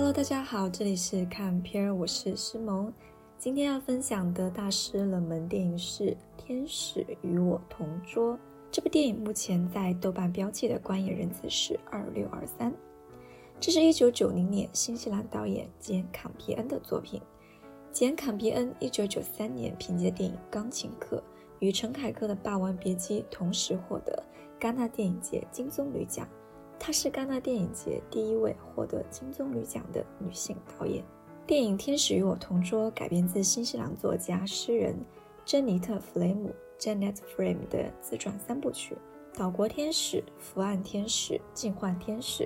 Hello，大家好，这里是看片儿，我是诗萌。今天要分享的大师冷门电影是《天使与我同桌》。这部电影目前在豆瓣标记的观影人次是二六二三。这是一九九零年新西兰导演简·坎皮恩的作品。简·坎皮恩一九九三年凭借电影《钢琴课》与陈凯歌的《霸王别姬》同时获得戛纳电影节金棕榈奖。她是戛纳电影节第一位获得金棕榈奖的女性导演。电影《天使与我同桌》改编自新西兰作家、诗人珍妮特·弗雷姆 （Janet Frame） 的自传三部曲《岛国天使》《伏案天使》《进幻天使》。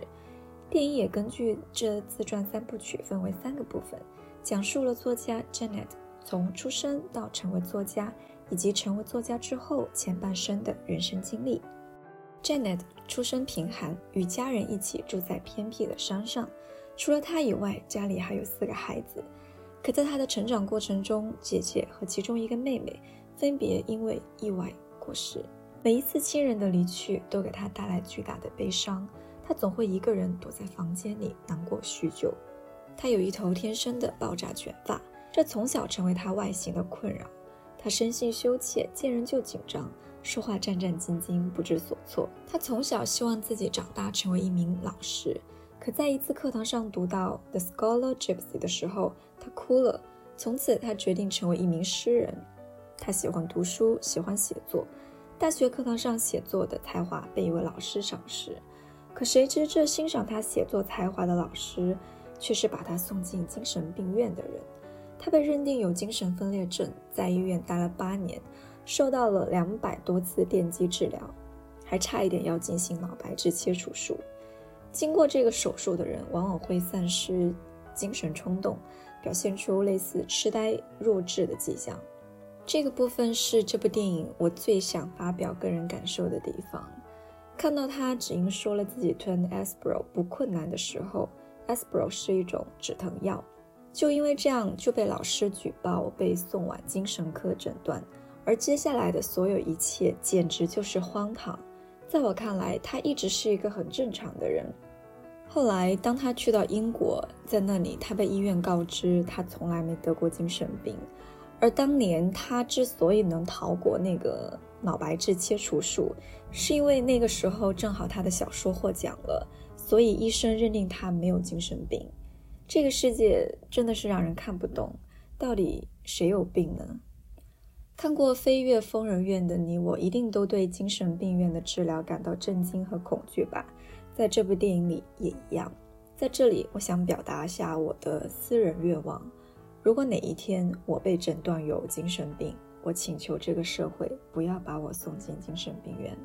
电影也根据这自传三部曲分为三个部分，讲述了作家 Janet 从出生到成为作家，以及成为作家之后前半生的人生经历。Janet 出身贫寒，与家人一起住在偏僻的山上。除了她以外，家里还有四个孩子。可在她的成长过程中，姐姐和其中一个妹妹分别因为意外过世。每一次亲人的离去，都给她带来巨大的悲伤。她总会一个人躲在房间里难过许久。她有一头天生的爆炸卷发，这从小成为她外形的困扰。她生性羞怯，见人就紧张。说话战战兢兢，不知所措。他从小希望自己长大成为一名老师，可在一次课堂上读到《The Scholar Gypsy》的时候，他哭了。从此，他决定成为一名诗人。他喜欢读书，喜欢写作。大学课堂上写作的才华被一位老师赏识，可谁知这欣赏他写作才华的老师，却是把他送进精神病院的人。他被认定有精神分裂症，在医院待了八年。受到了两百多次电击治疗，还差一点要进行脑白质切除术。经过这个手术的人往往会丧失精神冲动，表现出类似痴呆、弱智的迹象。这个部分是这部电影我最想发表个人感受的地方。看到他只因说了自己吞 Aspro 不困难的时候，Aspro 是一种止疼药，就因为这样就被老师举报，被送往精神科诊断。而接下来的所有一切简直就是荒唐。在我看来，他一直是一个很正常的人。后来，当他去到英国，在那里，他被医院告知他从来没得过精神病。而当年他之所以能逃过那个脑白质切除术，是因为那个时候正好他的小说获奖了，所以医生认定他没有精神病。这个世界真的是让人看不懂，到底谁有病呢？看过《飞越疯人院》的你我，一定都对精神病院的治疗感到震惊和恐惧吧？在这部电影里也一样。在这里，我想表达下我的私人愿望：如果哪一天我被诊断有精神病，我请求这个社会不要把我送进精神病院。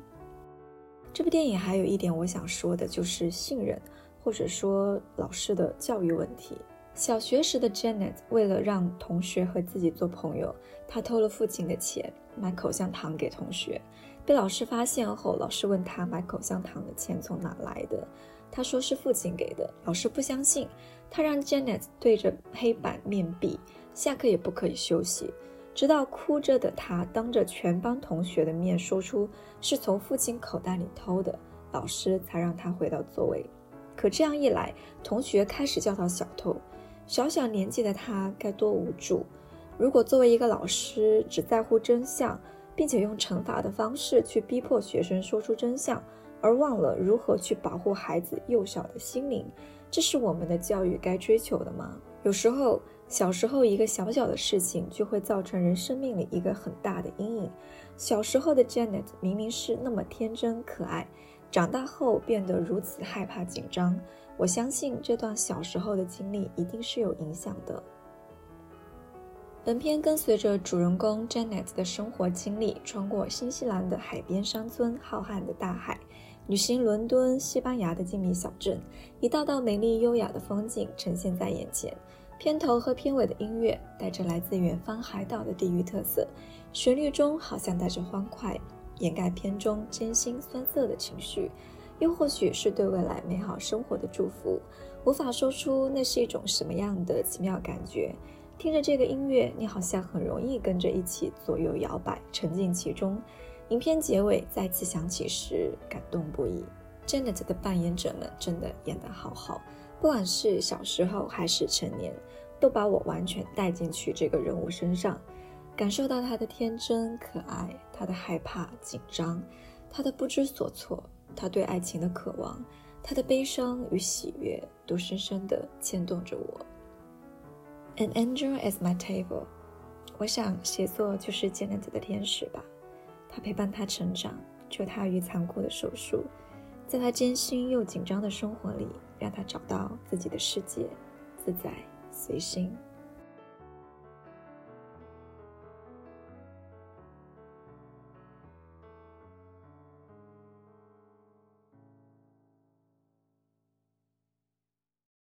这部电影还有一点我想说的，就是信任，或者说老师的教育问题。小学时的 Janet 为了让同学和自己做朋友，她偷了父亲的钱买口香糖给同学。被老师发现后，老师问他买口香糖的钱从哪来的，他说是父亲给的。老师不相信，他让 Janet 对着黑板面壁，下课也不可以休息，直到哭着的他当着全班同学的面说出是从父亲口袋里偷的，老师才让他回到座位。可这样一来，同学开始叫他小偷。小小年纪的他该多无助！如果作为一个老师只在乎真相，并且用惩罚的方式去逼迫学生说出真相，而忘了如何去保护孩子幼小的心灵，这是我们的教育该追求的吗？有时候，小时候一个小小的事情就会造成人生命里一个很大的阴影。小时候的 Janet 明明是那么天真可爱，长大后变得如此害怕紧张。我相信这段小时候的经历一定是有影响的。本片跟随着主人公 Janet 的生活经历，穿过新西兰的海边山村、浩瀚的大海，旅行伦敦、西班牙的静谧小镇，一道道美丽优雅的风景呈现在眼前。片头和片尾的音乐带着来自远方海岛的地域特色，旋律中好像带着欢快，掩盖片中艰辛酸涩的情绪。又或许是对未来美好生活的祝福，无法说出那是一种什么样的奇妙感觉。听着这个音乐，你好像很容易跟着一起左右摇摆，沉浸其中。影片结尾再次响起时，感动不已。Janet 的扮演者们真的演得好好，不管是小时候还是成年，都把我完全带进去这个人物身上，感受到他的天真可爱，他的害怕紧张，他的不知所措，他对爱情的渴望，他的悲伤与喜悦，都深深地牵动着我。An angel is my table。我想，写作就是 Janet 的天使吧。他陪伴他成长，救他于残酷的手术，在他艰辛又紧张的生活里，让他找到自己的世界，自在随心。